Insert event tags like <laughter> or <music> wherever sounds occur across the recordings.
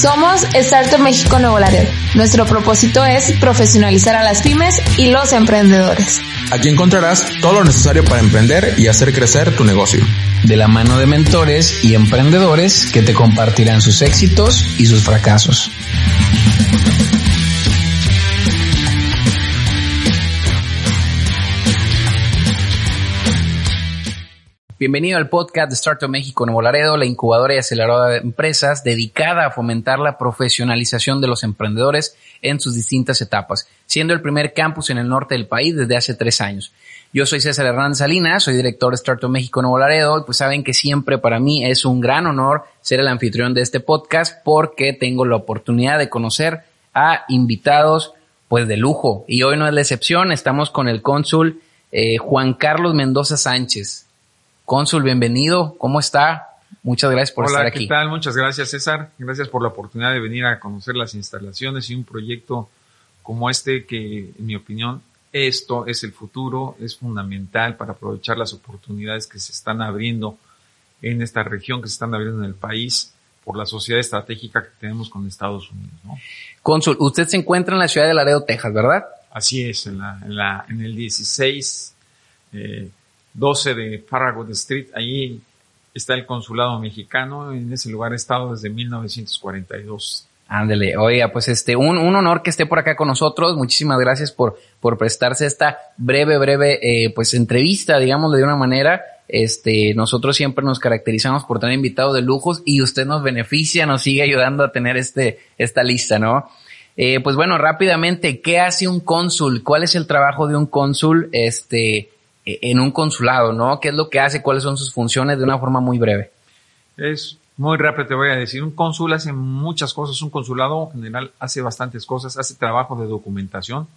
Somos Startup México Nuevo Laredo. Nuestro propósito es profesionalizar a las pymes y los emprendedores. Aquí encontrarás todo lo necesario para emprender y hacer crecer tu negocio. De la mano de mentores y emprendedores que te compartirán sus éxitos y sus fracasos. Bienvenido al podcast de Startup México Nuevo Laredo, la incubadora y aceleradora de empresas dedicada a fomentar la profesionalización de los emprendedores en sus distintas etapas, siendo el primer campus en el norte del país desde hace tres años. Yo soy César Hernández Salinas, soy director de Startup México Nuevo Laredo y pues saben que siempre para mí es un gran honor ser el anfitrión de este podcast porque tengo la oportunidad de conocer a invitados pues de lujo y hoy no es la excepción, estamos con el cónsul eh, Juan Carlos Mendoza Sánchez. Cónsul, bienvenido. ¿Cómo está? Muchas gracias por estar aquí. ¿qué tal? Muchas gracias, César. Gracias por la oportunidad de venir a conocer las instalaciones y un proyecto como este que, en mi opinión, esto es el futuro, es fundamental para aprovechar las oportunidades que se están abriendo en esta región, que se están abriendo en el país por la sociedad estratégica que tenemos con Estados Unidos. ¿no? Cónsul, usted se encuentra en la ciudad de Laredo, Texas, ¿verdad? Así es, en, la, en, la, en el 16 eh, 12 de Farragut Street, ahí está el consulado mexicano, en ese lugar he estado desde 1942. Ándele, oiga, pues este, un, un, honor que esté por acá con nosotros. Muchísimas gracias por, por prestarse esta breve, breve, eh, pues entrevista, digámoslo de una manera. Este, nosotros siempre nos caracterizamos por tener invitados de lujos y usted nos beneficia, nos sigue ayudando a tener este, esta lista, ¿no? Eh, pues bueno, rápidamente, ¿qué hace un cónsul? ¿Cuál es el trabajo de un cónsul? Este, en un consulado, ¿no? ¿Qué es lo que hace? ¿Cuáles son sus funciones? De una forma muy breve. Es muy rápido, te voy a decir. Un cónsul hace muchas cosas. Un consulado en general hace bastantes cosas. Hace trabajo de documentación,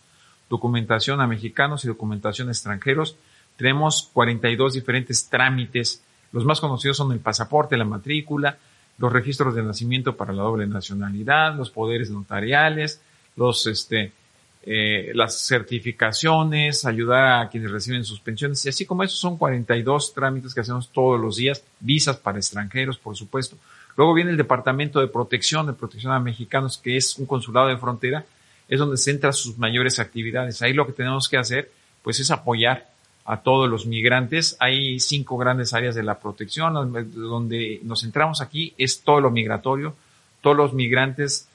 documentación a mexicanos y documentación a extranjeros. Tenemos 42 diferentes trámites. Los más conocidos son el pasaporte, la matrícula, los registros de nacimiento para la doble nacionalidad, los poderes notariales, los, este, eh, las certificaciones, ayudar a quienes reciben sus pensiones, y así como esos son 42 trámites que hacemos todos los días, visas para extranjeros, por supuesto. Luego viene el Departamento de Protección, de Protección a Mexicanos, que es un consulado de frontera, es donde centra sus mayores actividades. Ahí lo que tenemos que hacer, pues es apoyar a todos los migrantes. Hay cinco grandes áreas de la protección, donde nos centramos aquí es todo lo migratorio, todos los migrantes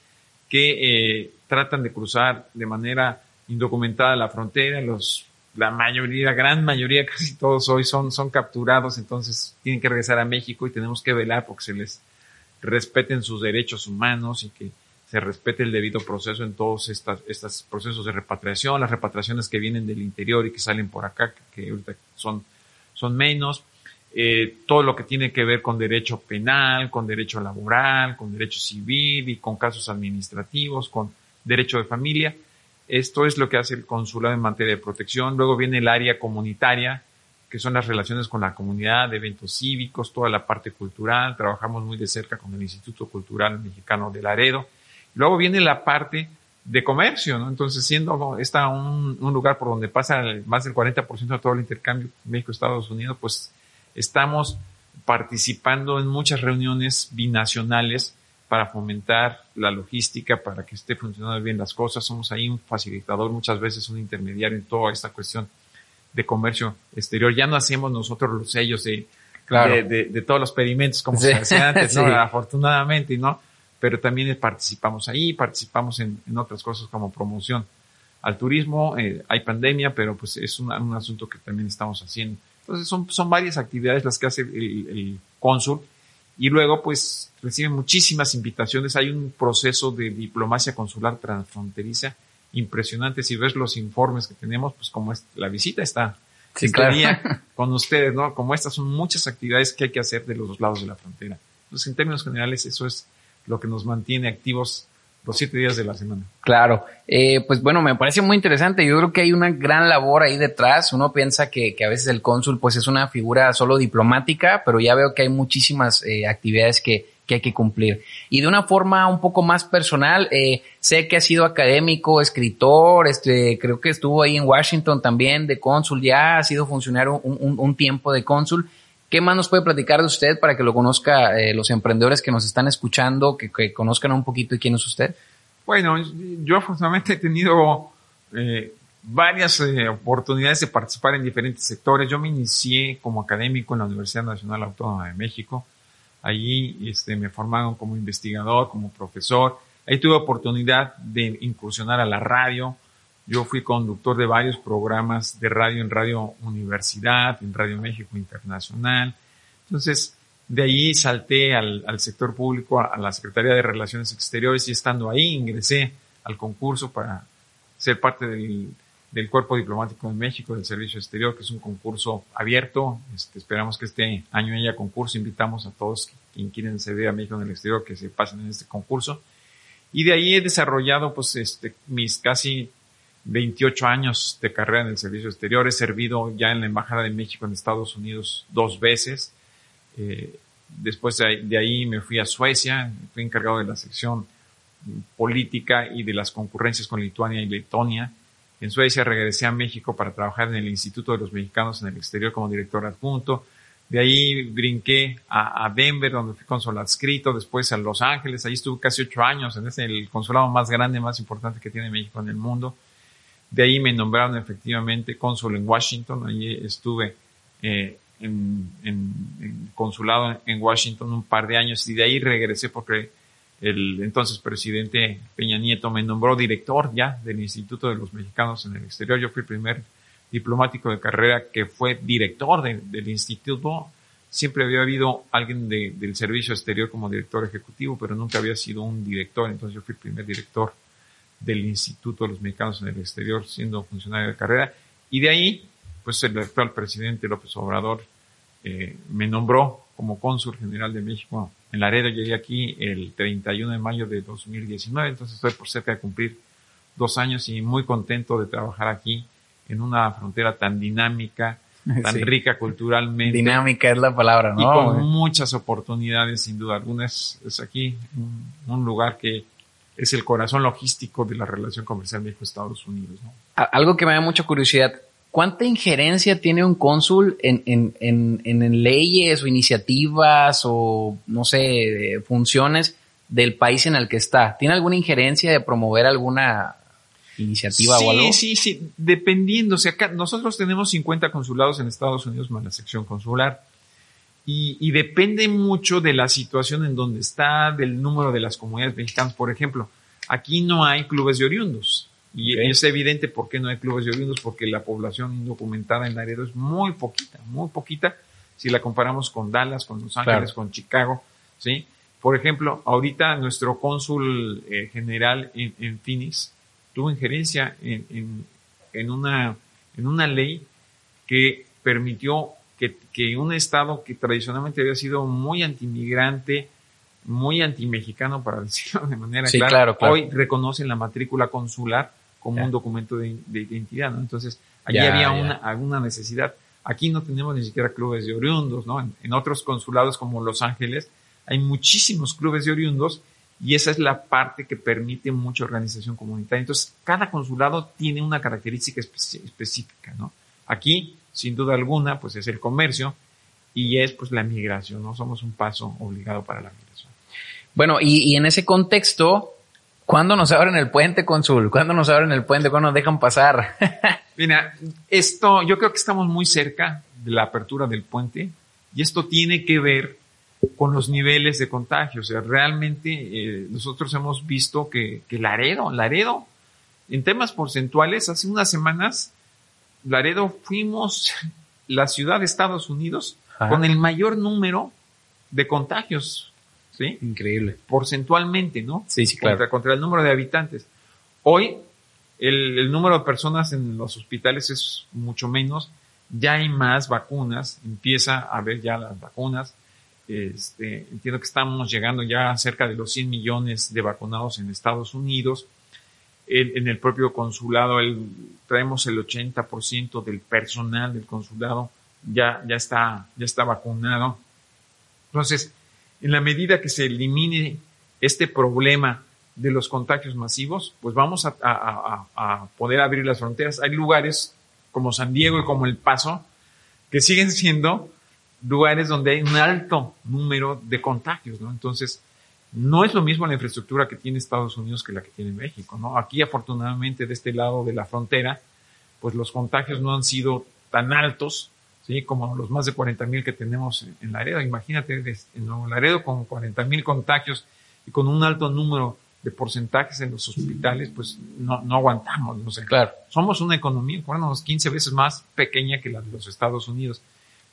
que eh, tratan de cruzar de manera indocumentada la frontera, los, la mayoría, la gran mayoría, <laughs> casi todos hoy son, son capturados, entonces tienen que regresar a México y tenemos que velar porque se les respeten sus derechos humanos y que se respete el debido proceso en todos estos procesos de repatriación, las repatriaciones que vienen del interior y que salen por acá, que ahorita son, son menos, eh, todo lo que tiene que ver con derecho penal, con derecho laboral, con derecho civil y con casos administrativos, con derecho de familia. Esto es lo que hace el consulado en materia de protección. Luego viene el área comunitaria, que son las relaciones con la comunidad, eventos cívicos, toda la parte cultural. Trabajamos muy de cerca con el Instituto Cultural Mexicano de Laredo. Luego viene la parte de comercio, ¿no? Entonces, siendo esta un, lugar por donde pasa más del 40% de todo el intercambio México-Estados Unidos, pues Estamos participando en muchas reuniones binacionales para fomentar la logística, para que esté funcionando bien las cosas. Somos ahí un facilitador, muchas veces un intermediario en toda esta cuestión de comercio exterior. Ya no hacemos nosotros los sellos de, de, todos los pedimentos como se hacía antes, <laughs> ¿no? Afortunadamente, ¿no? Pero también participamos ahí, participamos en, otras cosas como promoción al turismo. Eh, hay pandemia, pero pues es un asunto que también estamos haciendo. Entonces son, son varias actividades las que hace el, el cónsul y luego pues reciben muchísimas invitaciones. Hay un proceso de diplomacia consular transfronteriza impresionante. Si ves los informes que tenemos, pues como es, la visita está sí, <laughs> con ustedes, ¿no? Como estas son muchas actividades que hay que hacer de los dos lados de la frontera. Entonces, en términos generales, eso es lo que nos mantiene activos los siete días de la semana. Claro, eh, pues bueno, me parece muy interesante. Yo creo que hay una gran labor ahí detrás. Uno piensa que, que a veces el cónsul pues es una figura solo diplomática, pero ya veo que hay muchísimas eh, actividades que, que hay que cumplir. Y de una forma un poco más personal, eh, sé que ha sido académico, escritor, este, creo que estuvo ahí en Washington también de cónsul, ya ha sido funcionario un, un, un tiempo de cónsul. ¿Qué más nos puede platicar de usted para que lo conozca eh, los emprendedores que nos están escuchando, que, conozcan un poquito quién es usted? Bueno, yo afortunadamente he tenido eh, varias eh, oportunidades de participar en diferentes sectores. Yo me inicié como académico en la Universidad Nacional Autónoma de México. Allí este, me formaron como investigador, como profesor. Ahí tuve oportunidad de incursionar a la radio. Yo fui conductor de varios programas de radio en Radio Universidad, en Radio México Internacional. Entonces, de ahí salté al, sector público, a, a la Secretaría de Relaciones Exteriores y estando ahí ingresé al concurso para ser parte del, del Cuerpo Diplomático de México, del Servicio Exterior, que es un concurso abierto. Este, esperamos que este año haya concurso. Invitamos a todos quien quieren servir a México en el exterior que se pasen en este concurso. Y de ahí he desarrollado pues este, mis casi 28 años de carrera en el servicio exterior. He servido ya en la Embajada de México en Estados Unidos dos veces. Eh, después de ahí, me fui a Suecia, fui encargado de la sección política y de las concurrencias con Lituania y Letonia. En Suecia regresé a México para trabajar en el Instituto de los Mexicanos en el Exterior como director adjunto. De ahí brinqué a, Denver, donde fui consul adscrito, después a Los Ángeles, ahí estuve casi ocho años, en ese, el consulado más grande, más importante que tiene México en el mundo. De ahí me nombraron efectivamente cónsul en Washington, ahí estuve eh, en, en, en, consulado en Washington un par de años y de ahí regresé porque el entonces presidente Peña Nieto me nombró director ya del Instituto de los Mexicanos en el Exterior. Yo fui el primer diplomático de carrera que fue director de, del instituto. Siempre había habido alguien de, del servicio exterior como director ejecutivo, pero nunca había sido un director. Entonces yo fui el primer director del Instituto de los Mexicanos en el Exterior, siendo funcionario de carrera. Y de ahí, pues el actual presidente López Obrador eh, me nombró como cónsul general de México en Laredo. Llegué aquí el 31 de mayo de 2019, entonces estoy por cerca de cumplir dos años y muy contento de trabajar aquí en una frontera tan dinámica, tan <laughs> sí. rica culturalmente. Dinámica es la palabra, ¿no? Y con muchas oportunidades, sin duda alguna. Es, es aquí un, un, lugar que es el corazón logístico de la relación comercial México-Estados Unidos, ¿no? Algo que me da mucha curiosidad. ¿Cuánta injerencia tiene un cónsul en, en, en, en, leyes o iniciativas o, no sé, funciones del país en el que está? ¿Tiene alguna injerencia de promover alguna iniciativa sí, o algo? Sí, sí, dependiendo. O sea, acá nosotros tenemos 50 consulados en Estados Unidos más la sección consular. Y, y, depende mucho de la situación en donde está, del número de las comunidades mexicanas. Por ejemplo, aquí no hay clubes de oriundos. Y okay. es evidente por qué no hay clubes de oriundos, porque la población indocumentada en Laredo es muy poquita, muy poquita, si la comparamos con Dallas, con Los Ángeles, claro. con Chicago, ¿sí? Por ejemplo, ahorita nuestro cónsul eh, general en, en, Phoenix tuvo injerencia en, en, en, una, en una ley que permitió que, que un estado que tradicionalmente había sido muy antimigrante, muy antimexicano, para <laughs> decirlo de manera sí, clara, claro, claro. hoy reconocen la matrícula consular como un documento de, de identidad, ¿no? Entonces, allí había una, alguna necesidad. Aquí no tenemos ni siquiera clubes de oriundos, ¿no? En, en otros consulados como Los Ángeles hay muchísimos clubes de oriundos y esa es la parte que permite mucha organización comunitaria. Entonces, cada consulado tiene una característica espe- específica, ¿no? Aquí, sin duda alguna, pues es el comercio y es pues la migración, ¿no? Somos un paso obligado para la migración. Bueno, y, y en ese contexto, ¿cuándo nos abren el puente, cónsul? ¿Cuándo nos abren el puente? ¿Cuándo nos dejan pasar? <laughs> Mira, esto, yo creo que estamos muy cerca de la apertura del puente y esto tiene que ver con los niveles de contagio. O sea, realmente eh, nosotros hemos visto que, que Laredo, Laredo, en temas porcentuales, hace unas semanas, Laredo fuimos la ciudad de Estados Unidos Ajá. con el mayor número de contagios, ¿sí? Increíble. Porcentualmente, ¿no? Sí, sí, claro. Contra, contra el número de habitantes. Hoy, el, el número de personas en los hospitales es mucho menos, ya hay más vacunas, empieza a haber ya las vacunas. Este, entiendo que estamos llegando ya a cerca de los 100 millones de vacunados en Estados Unidos. En, en el propio consulado traemos el 80% del personal del consulado ya, ya, está, ya está vacunado. Entonces, en la medida que se elimine este problema de los contagios masivos, pues vamos a, a poder abrir las fronteras. Hay lugares como San Diego y como El Paso que siguen siendo lugares donde hay un alto número de contagios, ¿no? Entonces, no es lo mismo la infraestructura que tiene Estados Unidos que la que tiene México, ¿no? Aquí, afortunadamente, de este lado de la frontera, pues los contagios no han sido tan altos, ¿sí? Como los más de 40 mil que tenemos en Laredo. Imagínate, en Nuevo Laredo con 40 mil contagios y con un alto número de porcentajes en los hospitales, pues no, no aguantamos, no sé. Claro. Somos una economía, bueno, 15 veces más pequeña que la de los Estados Unidos.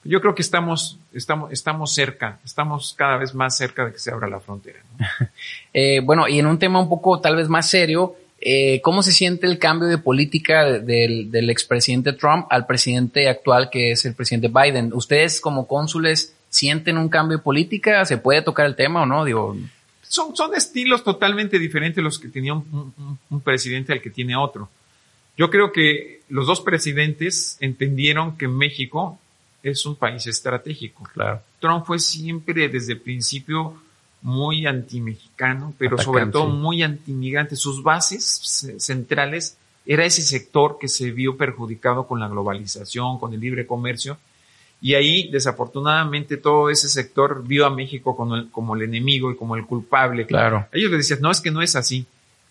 Yo creo que estamos, estamos, estamos cerca, estamos cada vez más cerca de que se abra la frontera. <laughs> eh, bueno, y en un tema un poco tal vez más serio, eh, ¿cómo se siente el cambio de política del, del expresidente Trump al presidente actual que es el presidente Biden? ¿Ustedes como cónsules sienten un cambio de política? ¿Se puede tocar el tema o no? Digo, son, son estilos totalmente diferentes los que tenía un, un, un presidente al que tiene otro. Yo creo que los dos presidentes entendieron que México es un país estratégico. Claro. Trump fue siempre desde el principio muy antimexicano, pero sobre todo muy antimigrante. Sus bases centrales era ese sector que se vio perjudicado con la globalización, con el libre comercio. Y ahí, desafortunadamente, todo ese sector vio a México como el, como el enemigo y como el culpable. Claro. Ellos le decían, no, es que no es así.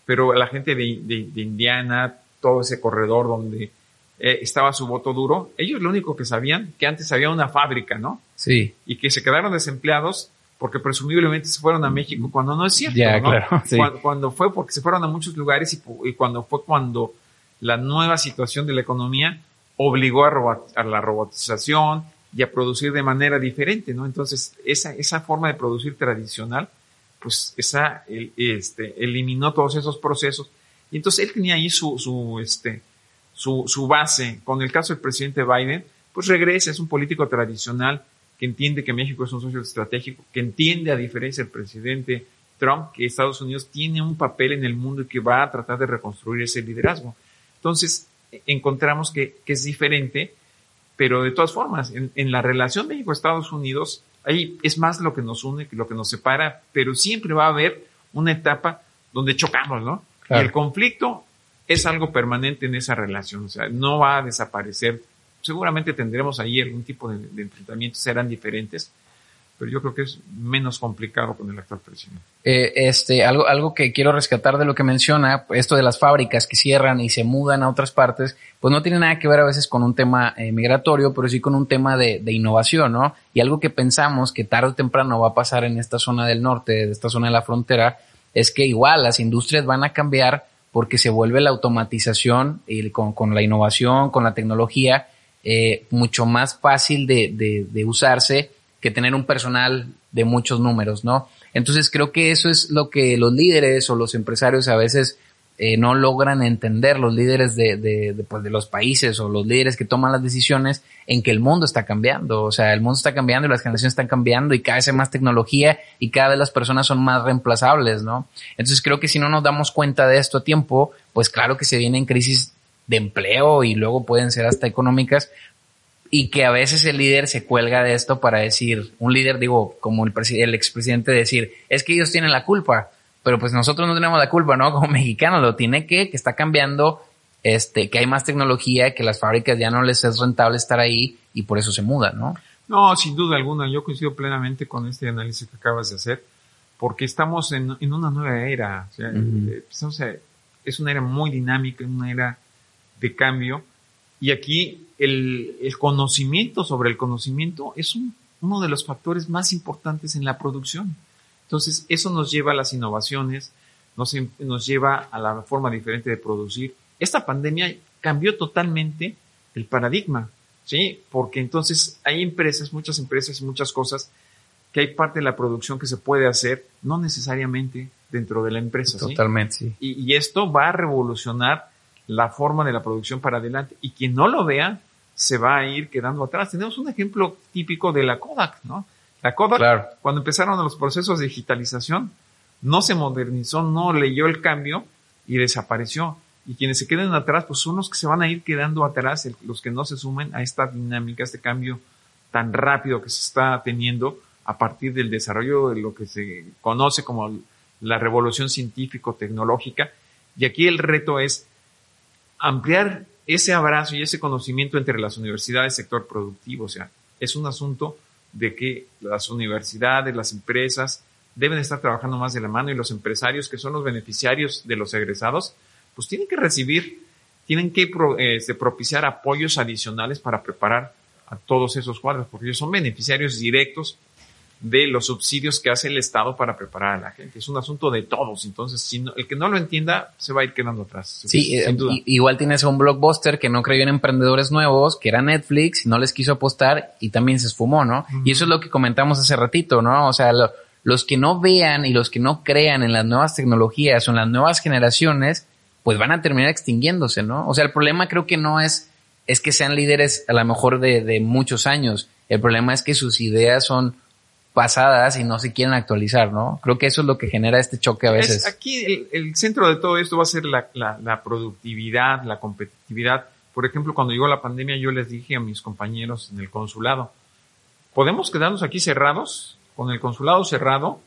Pero la gente de, de, de Indiana, todo ese corredor donde eh, estaba su voto duro, ellos lo único que sabían, que antes había una fábrica, ¿no? Sí. Y que se quedaron desempleados porque presumiblemente se fueron a México cuando no es cierto, ya, ¿no? Claro, sí. cuando, cuando, fue porque se fueron a muchos lugares y, y, cuando fue cuando la nueva situación de la economía obligó a, robot, a, la robotización y a producir de manera diferente, ¿no? Entonces, esa, esa forma de producir tradicional, pues esa, el, este, eliminó todos esos procesos. Y entonces él tenía ahí su, su, este, su, su base. Con el caso del presidente Biden, pues regresa, es un político tradicional que entiende que México es un socio estratégico, que entiende, a diferencia del presidente Trump, que Estados Unidos tiene un papel en el mundo y que va a tratar de reconstruir ese liderazgo. Entonces, encontramos que, que es diferente, pero de todas formas, en, en la relación México-Estados Unidos, ahí es más lo que nos une que lo que nos separa, pero siempre va a haber una etapa donde chocamos, ¿no? Claro. Y el conflicto es algo permanente en esa relación, o sea, no va a desaparecer. Seguramente tendremos ahí algún tipo de, enfrentamientos, serán diferentes, pero yo creo que es menos complicado con el actual presidente. Eh, este, algo, algo que quiero rescatar de lo que menciona, esto de las fábricas que cierran y se mudan a otras partes, pues no tiene nada que ver a veces con un tema eh, migratorio, pero sí con un tema de, de, innovación, ¿no? Y algo que pensamos que tarde o temprano va a pasar en esta zona del norte, de esta zona de la frontera, es que igual las industrias van a cambiar porque se vuelve la automatización y con, con la innovación, con la tecnología, eh, mucho más fácil de, de, de usarse que tener un personal de muchos números, ¿no? Entonces creo que eso es lo que los líderes o los empresarios a veces eh, no logran entender, los líderes de, de, de, pues de, los países o los líderes que toman las decisiones en que el mundo está cambiando, o sea, el mundo está cambiando y las generaciones están cambiando y cada vez hay más tecnología y cada vez las personas son más reemplazables, ¿no? Entonces creo que si no nos damos cuenta de esto a tiempo, pues claro que se vienen crisis de empleo y luego pueden ser hasta económicas, y que a veces el líder se cuelga de esto para decir, un líder, digo, como el, el expresidente decir, es que ellos tienen la culpa, pero pues nosotros no tenemos la culpa, ¿no? <laughs> Como mexicanos, lo tiene que, que está cambiando, este, que hay más tecnología, que las fábricas ya no les es rentable estar ahí y por eso se mudan, ¿no? No, sin duda alguna, yo coincido plenamente con este análisis que acabas de hacer, porque estamos en, en una nueva era, o sea, uh -huh. o sea, es una era muy dinámica, una era de cambio, y aquí el, el, conocimiento sobre el conocimiento es un, uno de los factores más importantes en la producción. Entonces, eso nos lleva a las innovaciones, nos, nos lleva a la forma diferente de producir. Esta pandemia cambió totalmente el paradigma, ¿sí? Porque entonces hay empresas, muchas empresas y muchas cosas que hay parte de la producción que se puede hacer, no necesariamente dentro de la empresa. Totalmente, ¿sí? sí. Y, y esto va a revolucionar la forma de la producción para adelante. Y quien no lo vea, se va a ir quedando atrás. Tenemos un ejemplo típico de la Kodak, ¿no? La Kodak, claro. cuando empezaron los procesos de digitalización, no se modernizó, no leyó el cambio y desapareció. Y quienes se queden atrás, pues son los que se van a ir quedando atrás, los que no se sumen a esta dinámica, a este cambio tan rápido que se está teniendo a partir del desarrollo de lo que se conoce como la revolución científico-tecnológica. Y aquí el reto es ampliar ese abrazo y ese conocimiento entre las universidades y sector productivo. O sea, es un asunto de que las universidades, las empresas deben estar trabajando más de la mano y los empresarios que son los beneficiarios de los egresados, pues tienen que recibir, tienen que este, propiciar apoyos adicionales para preparar a todos esos cuadros, porque ellos son beneficiarios directos de los subsidios que hace el Estado para preparar a la gente. Es un asunto de todos. Entonces, si el que no lo entienda se va a ir quedando atrás. Sí, eh, igual tienes un blockbuster que no creyó en emprendedores nuevos, que era Netflix, y no les quiso apostar y también se esfumó, ¿no? Y eso es lo que comentamos hace ratito, ¿no? O sea, los que no vean y los que no crean en las nuevas tecnologías o en las nuevas generaciones, pues van a terminar extinguiéndose, ¿no? O sea, el problema creo que no es, es que sean líderes a lo mejor de, de muchos años. El problema es que sus ideas son pasadas y no se quieren actualizar, ¿no? Creo que eso es lo que genera este choque a veces. aquí el, centro de todo esto va a ser la, la, productividad, la competitividad. Por ejemplo, cuando llegó la pandemia yo les dije a mis compañeros en el consulado, ¿podemos quedarnos aquí cerrados, con el consulado cerrado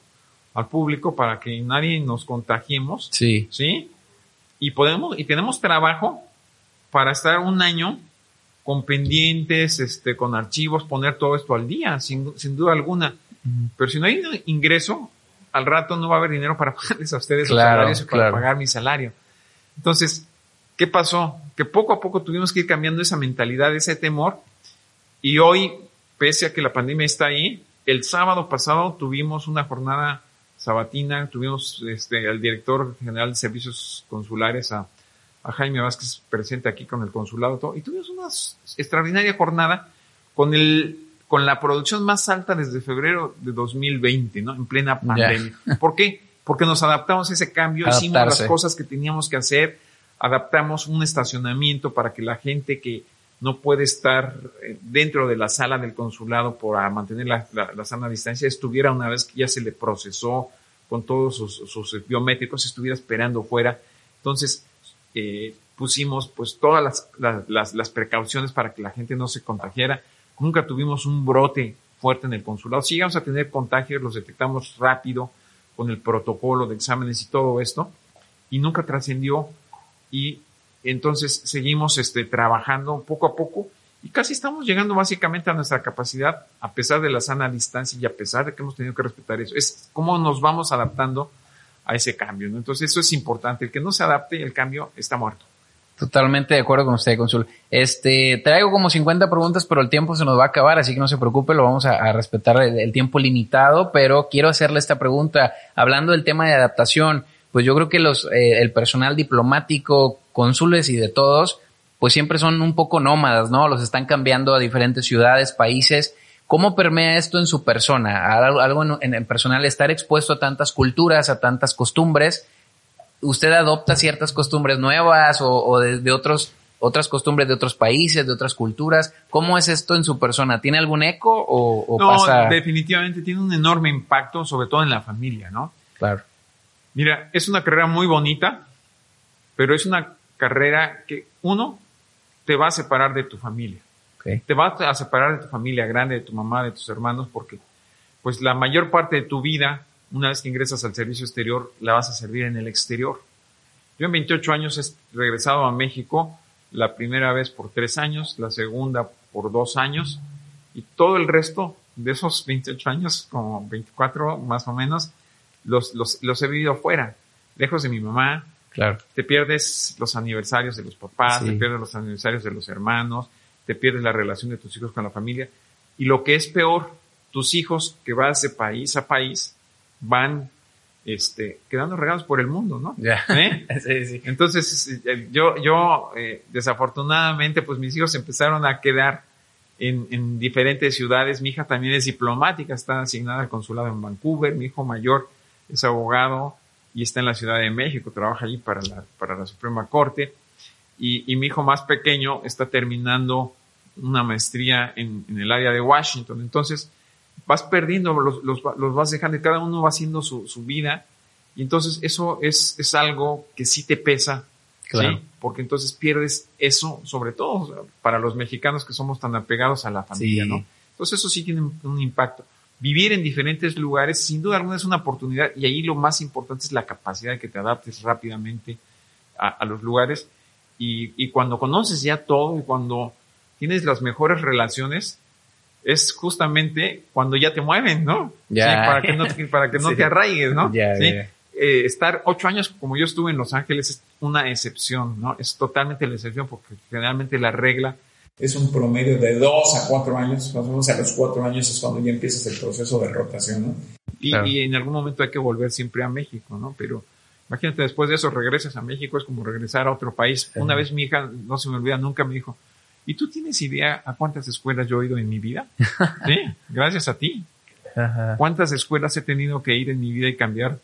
al público para que nadie nos contagiemos? Sí. ¿Sí? Y podemos, y tenemos trabajo para estar un año con pendientes, este, con archivos, poner todo esto al día, sin, sin duda alguna. Pero si no hay ingreso, al rato no va a haber dinero para <laughs> pagarles a ustedes los salarios para pagar mi salario. Entonces, ¿qué pasó? Que poco a poco tuvimos que ir cambiando esa mentalidad, ese temor. Y hoy, pese a que la pandemia está ahí, el sábado pasado tuvimos una jornada sabatina, tuvimos este, al director general de servicios consulares, a, a Jaime Vázquez presente aquí con el consulado, todo, y tuvimos una extraordinaria jornada con el con la producción más alta desde febrero de 2020, ¿no? En plena pandemia. ¿Por qué? Porque nos adaptamos a ese cambio, hicimos las cosas que teníamos que hacer, adaptamos un estacionamiento para que la gente que no puede estar eh, dentro de la sala del consulado por mantener la, la, sana distancia, estuviera una vez que ya se le procesó con todos sus, biométricos, estuviera esperando fuera. Entonces, eh, pusimos pues todas las, las, las, precauciones para que la gente no se contagiara. Nunca tuvimos un brote fuerte en el consulado. Si llegamos a tener contagios, los detectamos rápido con el protocolo de exámenes y todo esto, y nunca trascendió. Y entonces seguimos este, trabajando poco a poco y casi estamos llegando básicamente a nuestra capacidad, a pesar de la sana distancia y a pesar de que hemos tenido que respetar eso. Es cómo nos vamos adaptando a ese cambio. Entonces eso es importante. El que no se adapte, el cambio está muerto. Totalmente de acuerdo con usted, Consul. Este, traigo como 50 preguntas, pero el tiempo se nos va a acabar, así que no se preocupe, lo vamos a, respetar el, tiempo limitado, pero quiero hacerle esta pregunta. Hablando del tema de adaptación, pues yo creo que los, eh, el personal diplomático, cónsules y de todos, pues siempre son un poco nómadas, ¿no? Los están cambiando a diferentes ciudades, países. ¿Cómo permea esto en su persona? Algo en, en el personal, estar expuesto a tantas culturas, a tantas costumbres, usted adopta ciertas costumbres nuevas o, de, otros otras costumbres de otros países, de otras culturas. ¿Cómo es esto en su persona? ¿Tiene algún eco o, no, definitivamente tiene un enorme impacto, sobre todo en la familia, ¿no? Claro. Mira, es una carrera muy bonita, pero es una carrera que, uno, te va a separar de tu familia. Te va a separar de tu familia grande, de tu mamá, de tus hermanos, porque pues la mayor parte de tu vida una vez que ingresas al servicio exterior, la vas a servir en el exterior. Yo en 28 años he regresado a México, la primera vez por tres años, la segunda por dos años, y todo el resto de esos 28 años, como 24 más o menos, los, los, he vivido fuera, lejos de mi mamá. Claro. Te pierdes los aniversarios de los papás, te pierdes los aniversarios de los hermanos, te pierdes la relación de tus hijos con la familia. Y lo que es peor, tus hijos que vas de país a país, van este, quedando regados por el mundo, ¿no? ¿Eh? <laughs> Entonces, eh, yo, yo eh, desafortunadamente, pues mis hijos empezaron a quedar en, en, diferentes ciudades. Mi hija también es diplomática, está asignada al consulado en Vancouver. Mi hijo mayor es abogado y está en la Ciudad de México, trabaja allí para la, para la Suprema Corte. Y, y mi hijo más pequeño está terminando una maestría en, en el área de Washington. Entonces, vas perdiendo, los, los, los, vas dejando y cada uno va haciendo su, su vida. Y entonces eso es, es algo que sí te pesa, claro. ¿sí? Porque entonces pierdes eso, sobre todo para los mexicanos que somos tan apegados a la familia, ¿no? Entonces eso sí tiene un impacto. Vivir en diferentes lugares, sin duda alguna, es una oportunidad y ahí lo más importante es la capacidad de que te adaptes rápidamente a, a los lugares. Y, y cuando conoces ya todo y cuando tienes las mejores relaciones, es justamente cuando ya te mueven, ¿no? Ya. Sí, para que no, te- para que <laughs> no Sí. te arraigues, ¿no? Ya, Sí. ya. Eh, estar ocho años como yo estuve en Los Ángeles es una excepción, ¿no? Es totalmente la excepción porque generalmente la regla es un promedio de dos a cuatro años, más o menos a los cuatro años es cuando ya empiezas el proceso de rotación, ¿no? Y, Claro. y en algún momento hay que volver siempre a México, ¿no? Pero imagínate, después de eso regresas a México, es como regresar a otro país. Una vez mi hija, no se me olvida, nunca me dijo, ¿y tú tienes idea a cuántas escuelas yo he ido en mi vida? <laughs> sí, gracias a ti. Ajá. ¿Cuántas escuelas he tenido que ir en mi vida y cambiar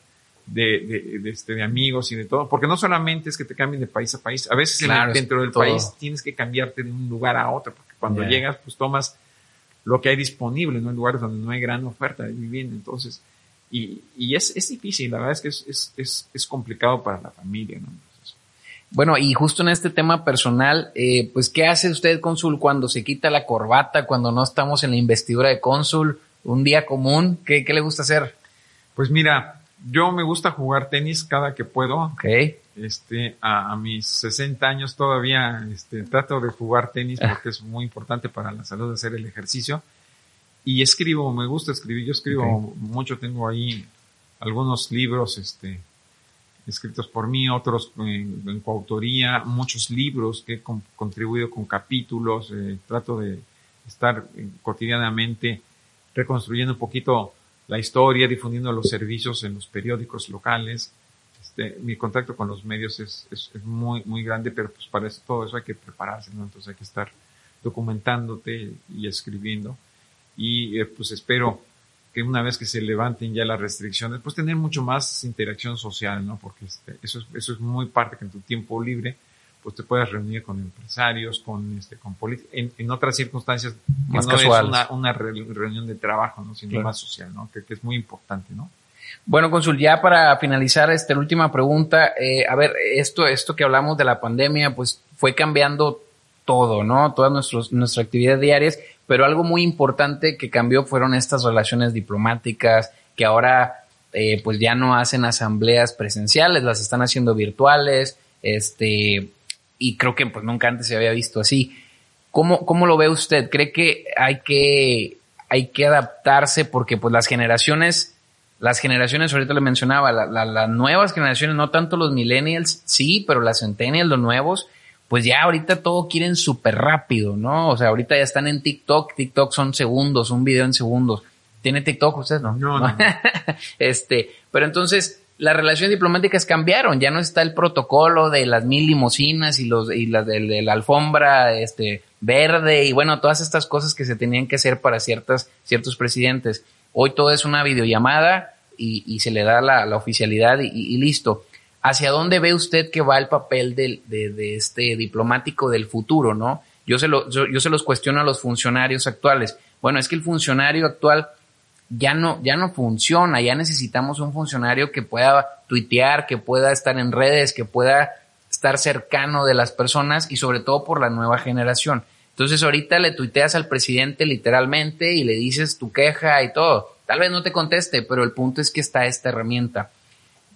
de, de, de, este, de amigos y de todo? Porque no solamente es que te cambien de país a país, a veces Claro, dentro del todo. país tienes que cambiarte de un lugar a otro, porque cuando llegas pues tomas lo que hay disponible, ¿no? En lugares donde no hay gran oferta de vivienda, entonces, y, y es, es difícil, la verdad es que es, es, es, es complicado para la familia, ¿no? Bueno, y justo en este tema personal, eh, pues, ¿qué hace usted, cónsul, cuando se quita la corbata, cuando no estamos en la investidura de cónsul? Un día común, ¿qué, qué le gusta hacer? pues mira, yo me gusta jugar tenis cada que puedo, este, a, a mis 60 años todavía este, trato de jugar tenis Ah. porque es muy importante para la salud hacer el ejercicio. Y escribo, me gusta escribir, yo escribo mucho, tengo ahí algunos libros este, escritos por mí, otros en, en coautoría, muchos libros que he con- contribuido con capítulos, eh, trato de estar eh, cotidianamente reconstruyendo un poquito la historia, difundiendo los servicios en los periódicos locales. Este, mi contacto con los medios es, es, es muy, muy grande, pero pues para eso, todo eso hay que prepararse, ¿no? Entonces hay que estar documentándote y escribiendo. Y eh, pues espero que una vez que se levanten ya las restricciones, pues tener mucho más interacción social, ¿no? Porque este, eso, es, eso es muy parte que en tu tiempo libre, pues te puedas reunir con empresarios, con, este, con políticos, en, en otras circunstancias que Más no casuales. es una, una re- reunión de trabajo, ¿no? Sino Claro. más social, ¿no? Que, que es muy importante, ¿no? Bueno, Consul, ya para finalizar esta última pregunta, eh, a ver, esto, esto que hablamos de la pandemia, pues fue cambiando todo, ¿no? Todas nuestros, nuestras actividades diarias, pero algo muy importante que cambió fueron estas relaciones diplomáticas que ahora eh, pues ya no hacen asambleas presenciales, las están haciendo virtuales, este, y creo que pues nunca antes se había visto así. ¿Cómo, cómo lo ve usted? ¿Cree que hay que, hay que adaptarse porque pues las generaciones las generaciones, ahorita le mencionaba, la- la- las nuevas generaciones, no tanto los millennials, sí, pero las centennials, los nuevos, pues ya ahorita todo quieren súper rápido, ¿no? O sea, ahorita ya están en TikTok, TikTok son segundos, un video en segundos. ¿Tiene TikTok usted? No. No, no. <laughs> este, pero entonces las relaciones diplomáticas cambiaron, ya no está el protocolo de las mil limusinas y los y las de, de la alfombra este verde y bueno, todas estas cosas que se tenían que hacer para ciertas ciertos presidentes. Hoy todo es una videollamada y, y se le da la, la oficialidad y, y listo. ¿Hacia dónde ve usted que va el papel de, de este diplomático del futuro, no? Yo se, lo, yo, yo se los cuestiono a los funcionarios actuales. Bueno, es que el funcionario actual ya no, ya no funciona, ya necesitamos un funcionario que pueda tuitear, que pueda estar en redes, que pueda estar cercano de las personas y sobre todo por la nueva generación. Entonces ahorita le tuiteas al presidente literalmente y le dices tu queja y todo. Tal vez no te conteste, pero el punto es que está esta herramienta.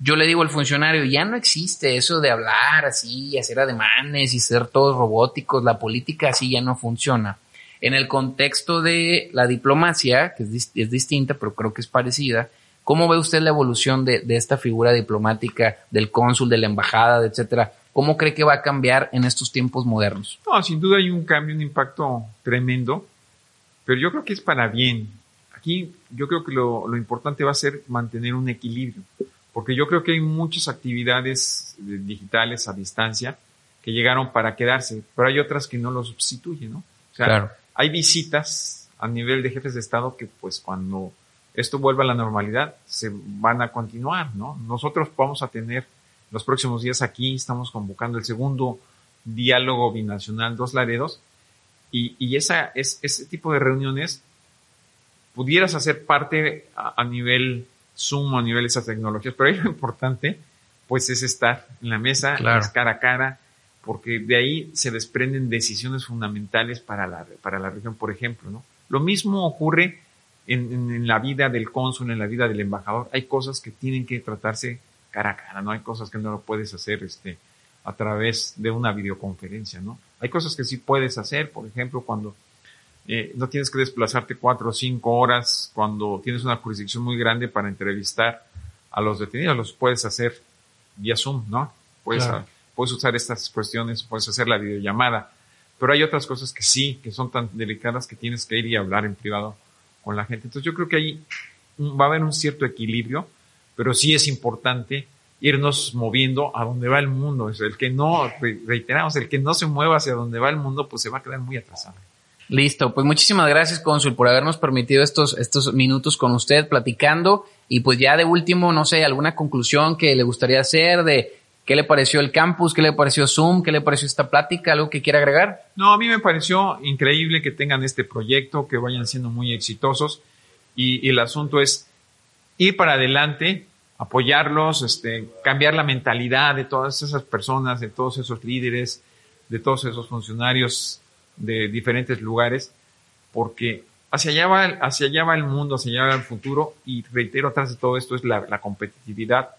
Yo le digo al funcionario, ya no existe eso de hablar así, hacer ademanes y ser todos robóticos, la política así ya no funciona. En el contexto de la diplomacia, que es, dis- es distinta, pero creo que es parecida, ¿cómo ve usted la evolución de, esta figura diplomática, del cónsul, de la embajada, etcétera? ¿Cómo cree que va a cambiar en estos tiempos modernos? No, sin duda hay un cambio, un impacto tremendo, pero yo creo que es para bien. Aquí yo creo que lo importante va a ser mantener un equilibrio, porque yo creo que hay muchas actividades eh, digitales a distancia que llegaron para quedarse, pero hay otras que no lo sustituyen, ¿no? O sea, Claro. hay visitas a nivel de jefes de Estado que pues cuando esto vuelva a la normalidad se van a continuar, ¿no? Nosotros vamos a tener los próximos días aquí, estamos convocando el segundo diálogo binacional Dos Laredos y, y esa, es, ese tipo de reuniones pudieras hacer parte a, a nivel Zoom, a nivel de esas tecnologías, pero ahí lo importante pues es estar en la mesa, Claro. es cara a cara, porque de ahí se desprenden decisiones fundamentales para la, para la región, por ejemplo, ¿no? Lo mismo ocurre en, en- en la vida del cónsul, en la vida del embajador. Hay cosas que tienen que tratarse cara a cara, ¿no? Hay cosas que no lo puedes hacer este, a través de una videoconferencia, ¿no? Hay cosas que sí puedes hacer, por ejemplo, cuando Eh, no tienes que desplazarte cuatro o cinco horas cuando tienes una jurisdicción muy grande para entrevistar a los detenidos. Los puedes hacer vía Zoom, ¿no? Puedes, Claro. puedes usar estas cuestiones, puedes hacer la videollamada. Pero hay otras cosas que sí, que son tan delicadas que tienes que ir y hablar en privado con la gente. Entonces yo creo que ahí va a haber un cierto equilibrio, pero sí es importante irnos moviendo a donde va el mundo. El que no, re- reiteramos, el que no se mueva hacia donde va el mundo, pues se va a quedar muy atrasado. Listo, pues muchísimas gracias, Cónsul, por habernos permitido estos, estos minutos con usted platicando. Y pues ya de último, no sé, alguna conclusión que le gustaría hacer de qué le pareció el campus, qué le pareció Zoom, qué le pareció esta plática, algo que quiera agregar. No, a mí me pareció increíble que tengan este proyecto, que vayan siendo muy exitosos y, y el asunto es ir para adelante, apoyarlos, este, cambiar la mentalidad de todas esas personas, de todos esos líderes, de todos esos funcionarios de diferentes lugares, porque hacia allá va, el- hacia allá va el mundo, hacia allá va el futuro y reitero, atrás de todo esto es la, competitividad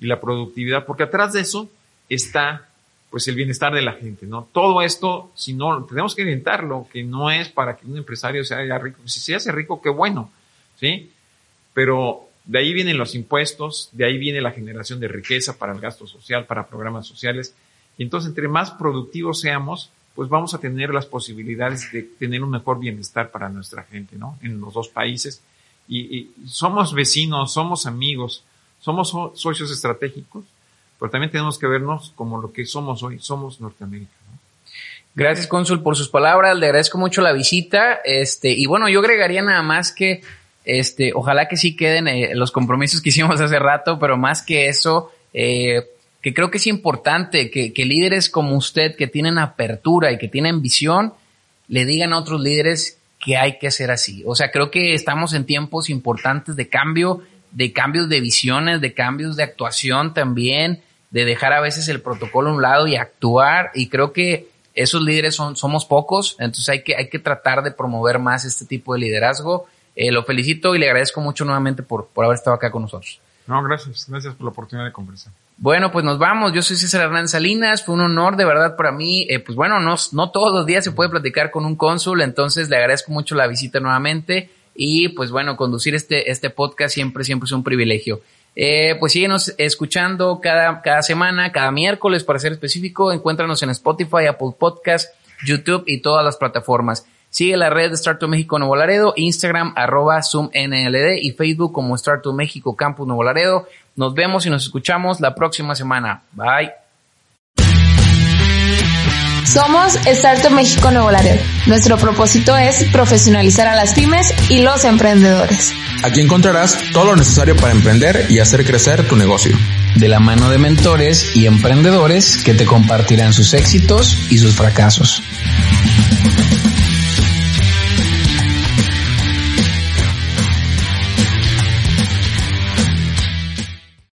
y la productividad, porque atrás de eso está pues el bienestar de la gente, ¿no? Todo esto, si no, tenemos que inventarlo, que no es para que un empresario se haga rico. Si se hace rico, qué bueno, ¿sí? Pero de ahí vienen los impuestos, de ahí viene la generación de riqueza para el gasto social, para programas sociales. Y entonces, entre más productivos seamos, pues vamos a tener las posibilidades de tener un mejor bienestar para nuestra gente, ¿no? En los dos países. Y, somos vecinos, somos amigos, somos so- socios estratégicos, pero también tenemos que vernos como lo que somos hoy, somos Norteamérica. ¿no? Gracias, cónsul, por sus palabras. Le agradezco mucho la visita. Este, y bueno, yo agregaría nada más que, este, ojalá que sí queden eh, los compromisos que hicimos hace rato, pero más que eso, eh, que creo que es importante que, que líderes como usted, que tienen apertura y que tienen visión, le digan a otros líderes que hay que ser así. O sea, creo que estamos en tiempos importantes de cambio, de cambios de visiones, de cambios de actuación también, de dejar a veces el protocolo a un lado y actuar. Y creo que esos líderes son, somos pocos, entonces hay que, hay que tratar de promover más este tipo de liderazgo. Eh, lo felicito y le agradezco mucho nuevamente por, por haber estado acá con nosotros. No, gracias, gracias por la oportunidad de conversar. Bueno, pues nos vamos. Yo soy César Hernán Salinas. Fue un honor de verdad para mí. Eh, pues bueno, no, no todos los días se puede platicar con un cónsul, entonces le agradezco mucho la visita nuevamente. Y pues bueno, conducir este, este podcast siempre, siempre es un privilegio. Eh, pues síguenos escuchando cada, cada semana, cada miércoles para ser específico. Encuéntranos en Spotify, Apple Podcast, YouTube y todas las plataformas. Sigue la red de Startup México Nuevo Laredo, Instagram arroba ZoomNLD y Facebook como Startup México Campus Nuevo Laredo. Nos vemos y nos escuchamos la próxima semana. Bye. Somos Startup México Nuevo Laredo. Nuestro propósito es profesionalizar a las pymes y los emprendedores. Aquí encontrarás todo lo necesario para emprender y hacer crecer tu negocio. De la mano de mentores y emprendedores que te compartirán sus éxitos y sus fracasos.